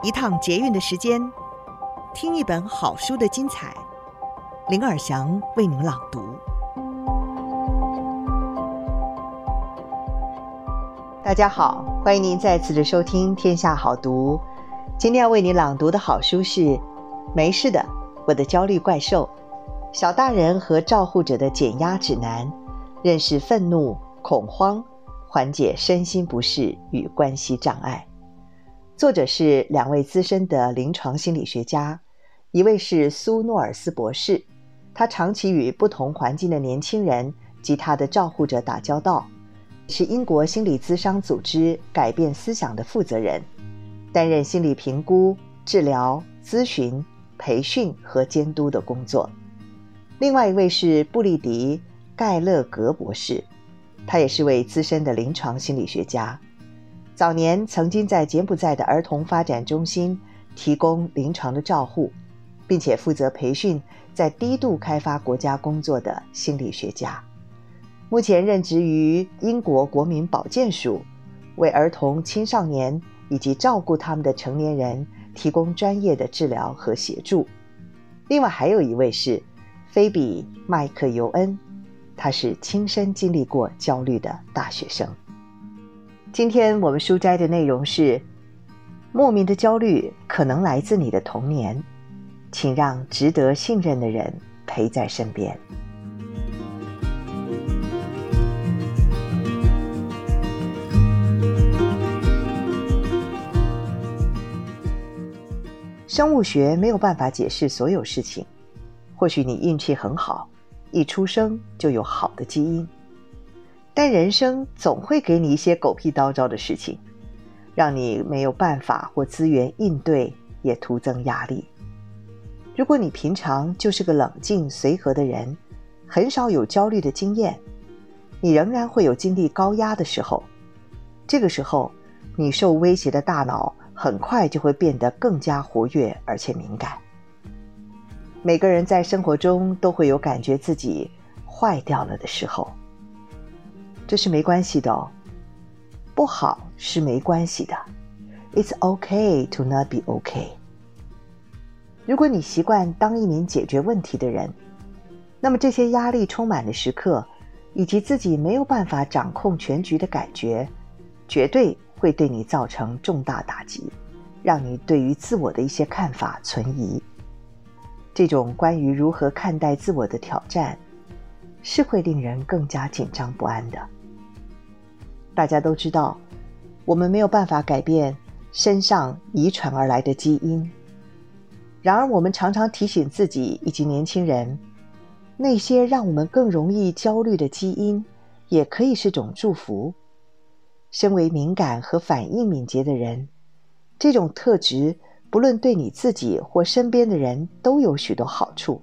一趟捷运的时间，听一本好书的精彩。林尔祥为您朗读。大家好，欢迎您再次的收听《天下好读》。今天要为您朗读的好书是《没事的，我的焦虑怪兽》，小大人和照护者的减压指南，认识愤怒、恐慌，缓解身心不适与关系障碍。作者是两位资深的临床心理学家，一位是苏诺尔斯博士，他长期与不同环境的年轻人及他的照护者打交道，是英国心理咨商组织改变思想的负责人，担任心理评估、治疗、咨询、培训和监督的工作。另外一位是布利迪·盖勒格博士，他也是位资深的临床心理学家。早年曾经在柬埔寨的儿童发展中心提供临床的照护，并且负责培训在低度开发国家工作的心理学家。目前任职于英国国民保健署，为儿童、青少年以及照顾他们的成年人提供专业的治疗和协助。另外还有一位是菲比·麦克尤恩，他是亲身经历过焦虑的大学生。今天我们书斋的内容是：莫名的焦虑可能来自你的童年，请让值得信任的人陪在身边。生物学没有办法解释所有事情，或许你运气很好，一出生就有好的基因。但人生总会给你一些狗屁叨叨的事情，让你没有办法或资源应对，也徒增压力。如果你平常就是个冷静随和的人，很少有焦虑的经验，你仍然会有经历高压的时候。这个时候，你受威胁的大脑很快就会变得更加活跃而且敏感。每个人在生活中都会有感觉自己坏掉了的时候。这是没关系的哦，不好是没关系的，It's okay to not be okay。如果你习惯当一名解决问题的人，那么这些压力充满的时刻，以及自己没有办法掌控全局的感觉，绝对会对你造成重大打击，让你对于自我的一些看法存疑。这种关于如何看待自我的挑战，是会令人更加紧张不安的。大家都知道，我们没有办法改变身上遗传而来的基因。然而，我们常常提醒自己以及年轻人，那些让我们更容易焦虑的基因，也可以是种祝福。身为敏感和反应敏捷的人，这种特质不论对你自己或身边的人都有许多好处，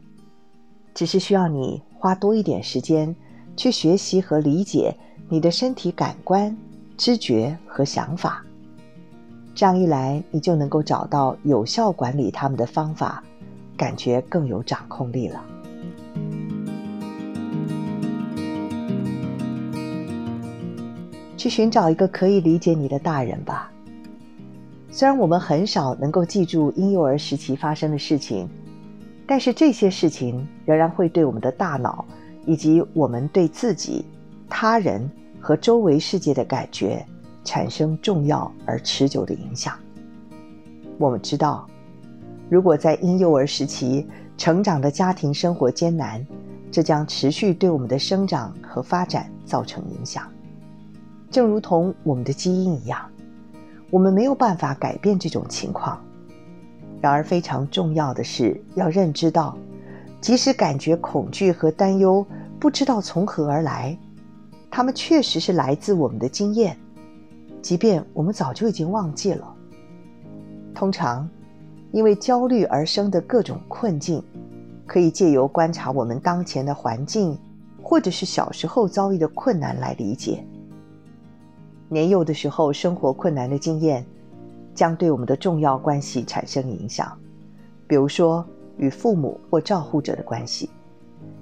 只是需要你花多一点时间去学习和理解。你的身体感官、知觉和想法，这样一来，你就能够找到有效管理他们的方法，感觉更有掌控力了。去寻找一个可以理解你的大人吧。虽然我们很少能够记住婴幼儿时期发生的事情，但是这些事情仍然会对我们的大脑以及我们对自己。他人和周围世界的感觉产生重要而持久的影响。我们知道，如果在婴幼儿时期成长的家庭生活艰难，这将持续对我们的生长和发展造成影响。正如同我们的基因一样，我们没有办法改变这种情况。然而，非常重要的是要认知到，即使感觉恐惧和担忧不知道从何而来。他们确实是来自我们的经验，即便我们早就已经忘记了。通常，因为焦虑而生的各种困境，可以借由观察我们当前的环境，或者是小时候遭遇的困难来理解。年幼的时候生活困难的经验，将对我们的重要关系产生影响，比如说与父母或照护者的关系，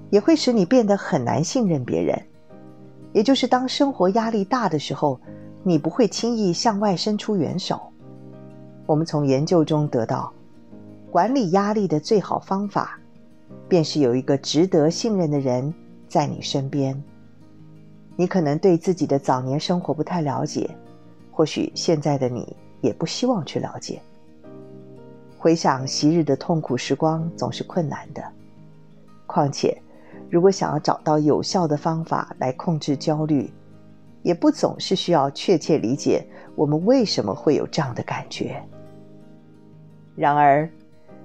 也会使你变得很难信任别人。也就是当生活压力大的时候，你不会轻易向外伸出援手。我们从研究中得到，管理压力的最好方法，便是有一个值得信任的人在你身边。你可能对自己的早年生活不太了解，或许现在的你也不希望去了解。回想昔日的痛苦时光，总是困难的。况且，如果想要找到有效的方法来控制焦虑，也不总是需要确切理解我们为什么会有这样的感觉。然而，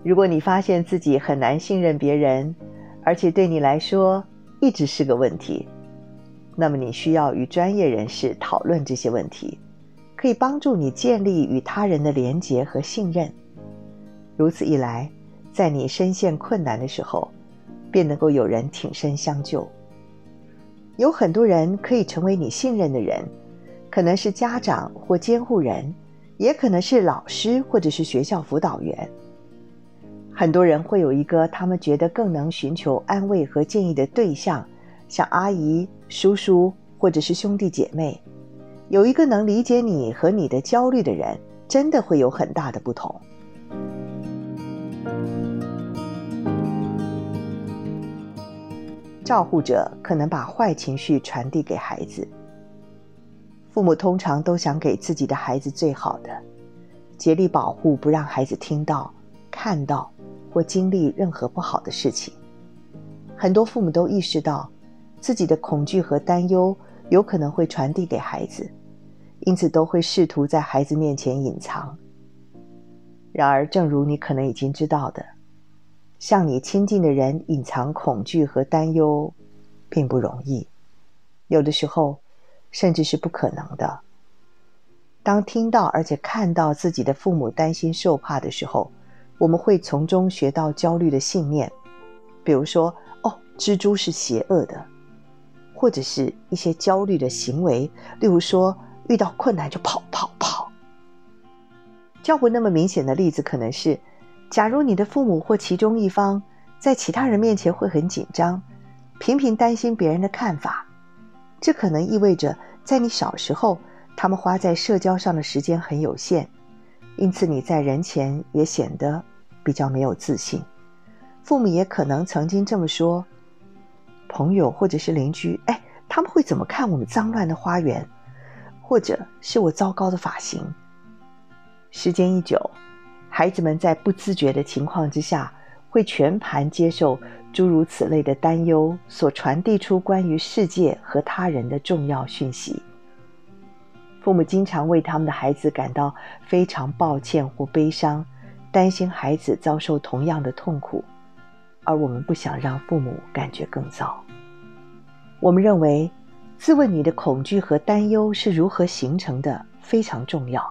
如果你发现自己很难信任别人，而且对你来说一直是个问题，那么你需要与专业人士讨论这些问题，可以帮助你建立与他人的连结和信任。如此一来，在你深陷困难的时候，便能够有人挺身相救。有很多人可以成为你信任的人，可能是家长或监护人，也可能是老师或者是学校辅导员。很多人会有一个他们觉得更能寻求安慰和建议的对象，像阿姨、叔叔或者是兄弟姐妹。有一个能理解你和你的焦虑的人，真的会有很大的不同。照护者可能把坏情绪传递给孩子。父母通常都想给自己的孩子最好的，竭力保护，不让孩子听到、看到或经历任何不好的事情。很多父母都意识到自己的恐惧和担忧有可能会传递给孩子，因此都会试图在孩子面前隐藏。然而，正如你可能已经知道的，向你亲近的人隐藏恐惧和担忧，并不容易，有的时候，甚至是不可能的。当听到而且看到自己的父母担心受怕的时候，我们会从中学到焦虑的信念，比如说，哦，蜘蛛是邪恶的，或者是一些焦虑的行为，例如说，遇到困难就跑跑跑。教不那么明显的例子可能是。假如你的父母或其中一方在其他人面前会很紧张，频频担心别人的看法，这可能意味着在你小时候，他们花在社交上的时间很有限，因此你在人前也显得比较没有自信。父母也可能曾经这么说：朋友或者是邻居，哎，他们会怎么看我们脏乱的花园，或者是我糟糕的发型？时间一久。孩子们在不自觉的情况之下，会全盘接受诸如此类的担忧所传递出关于世界和他人的重要讯息。父母经常为他们的孩子感到非常抱歉或悲伤，担心孩子遭受同样的痛苦，而我们不想让父母感觉更糟。我们认为，自问你的恐惧和担忧是如何形成的非常重要。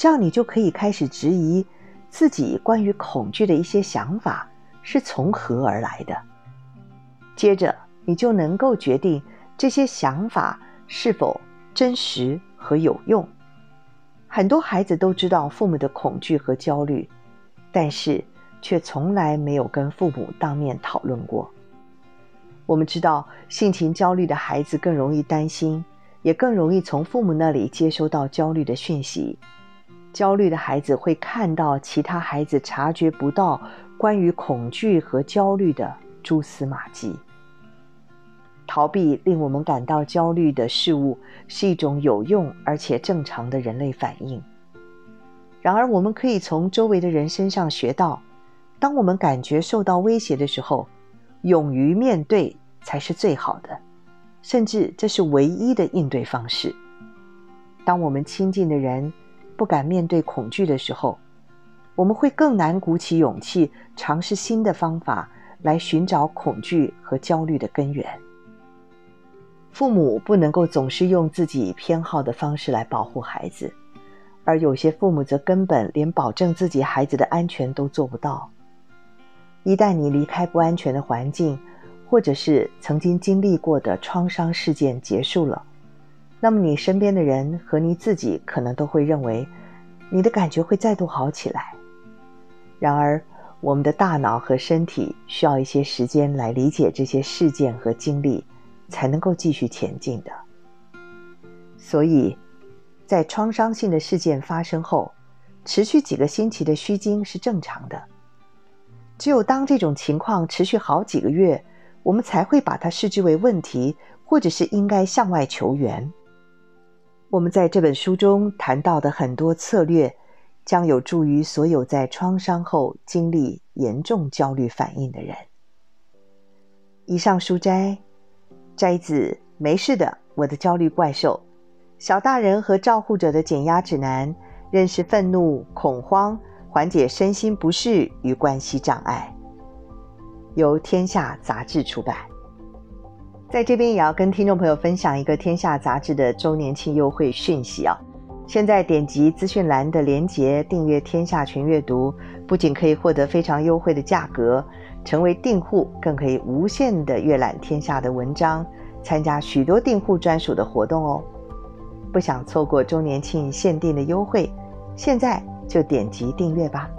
这样，你就可以开始质疑自己关于恐惧的一些想法是从何而来的。接着，你就能够决定这些想法是否真实和有用。很多孩子都知道父母的恐惧和焦虑，但是却从来没有跟父母当面讨论过。我们知道，性情焦虑的孩子更容易担心，也更容易从父母那里接收到焦虑的讯息。焦虑的孩子会看到其他孩子察觉不到关于恐惧和焦虑的蛛丝马迹。逃避令我们感到焦虑的事物是一种有用而且正常的人类反应。然而，我们可以从周围的人身上学到，当我们感觉受到威胁的时候，勇于面对才是最好的，甚至这是唯一的应对方式。当我们亲近的人，不敢面对恐惧的时候，我们会更难鼓起勇气尝试新的方法来寻找恐惧和焦虑的根源。父母不能够总是用自己偏好的方式来保护孩子，而有些父母则根本连保证自己孩子的安全都做不到。一旦你离开不安全的环境，或者是曾经经历过的创伤事件结束了，那么你身边的人和你自己可能都会认为，你的感觉会再度好起来。然而，我们的大脑和身体需要一些时间来理解这些事件和经历，才能够继续前进的。所以，在创伤性的事件发生后，持续几个星期的虚惊是正常的。只有当这种情况持续好几个月，我们才会把它视之为问题，或者是应该向外求援。我们在这本书中谈到的很多策略，将有助于所有在创伤后经历严重焦虑反应的人。以上书摘摘自《没事的，我的焦虑怪兽》，小大人和照护者的减压指南，认识愤怒、恐慌。缓解身心不适与关系障碍，由天下杂志出版。在这边也要跟听众朋友分享一个天下杂志的周年庆优惠讯息啊！现在点击资讯栏的连接订阅天下全阅读，不仅可以获得非常优惠的价格，成为订户更可以无限的阅览天下的文章，参加许多订户专属的活动哦！不想错过周年庆限定的优惠，现在。就点击订阅吧。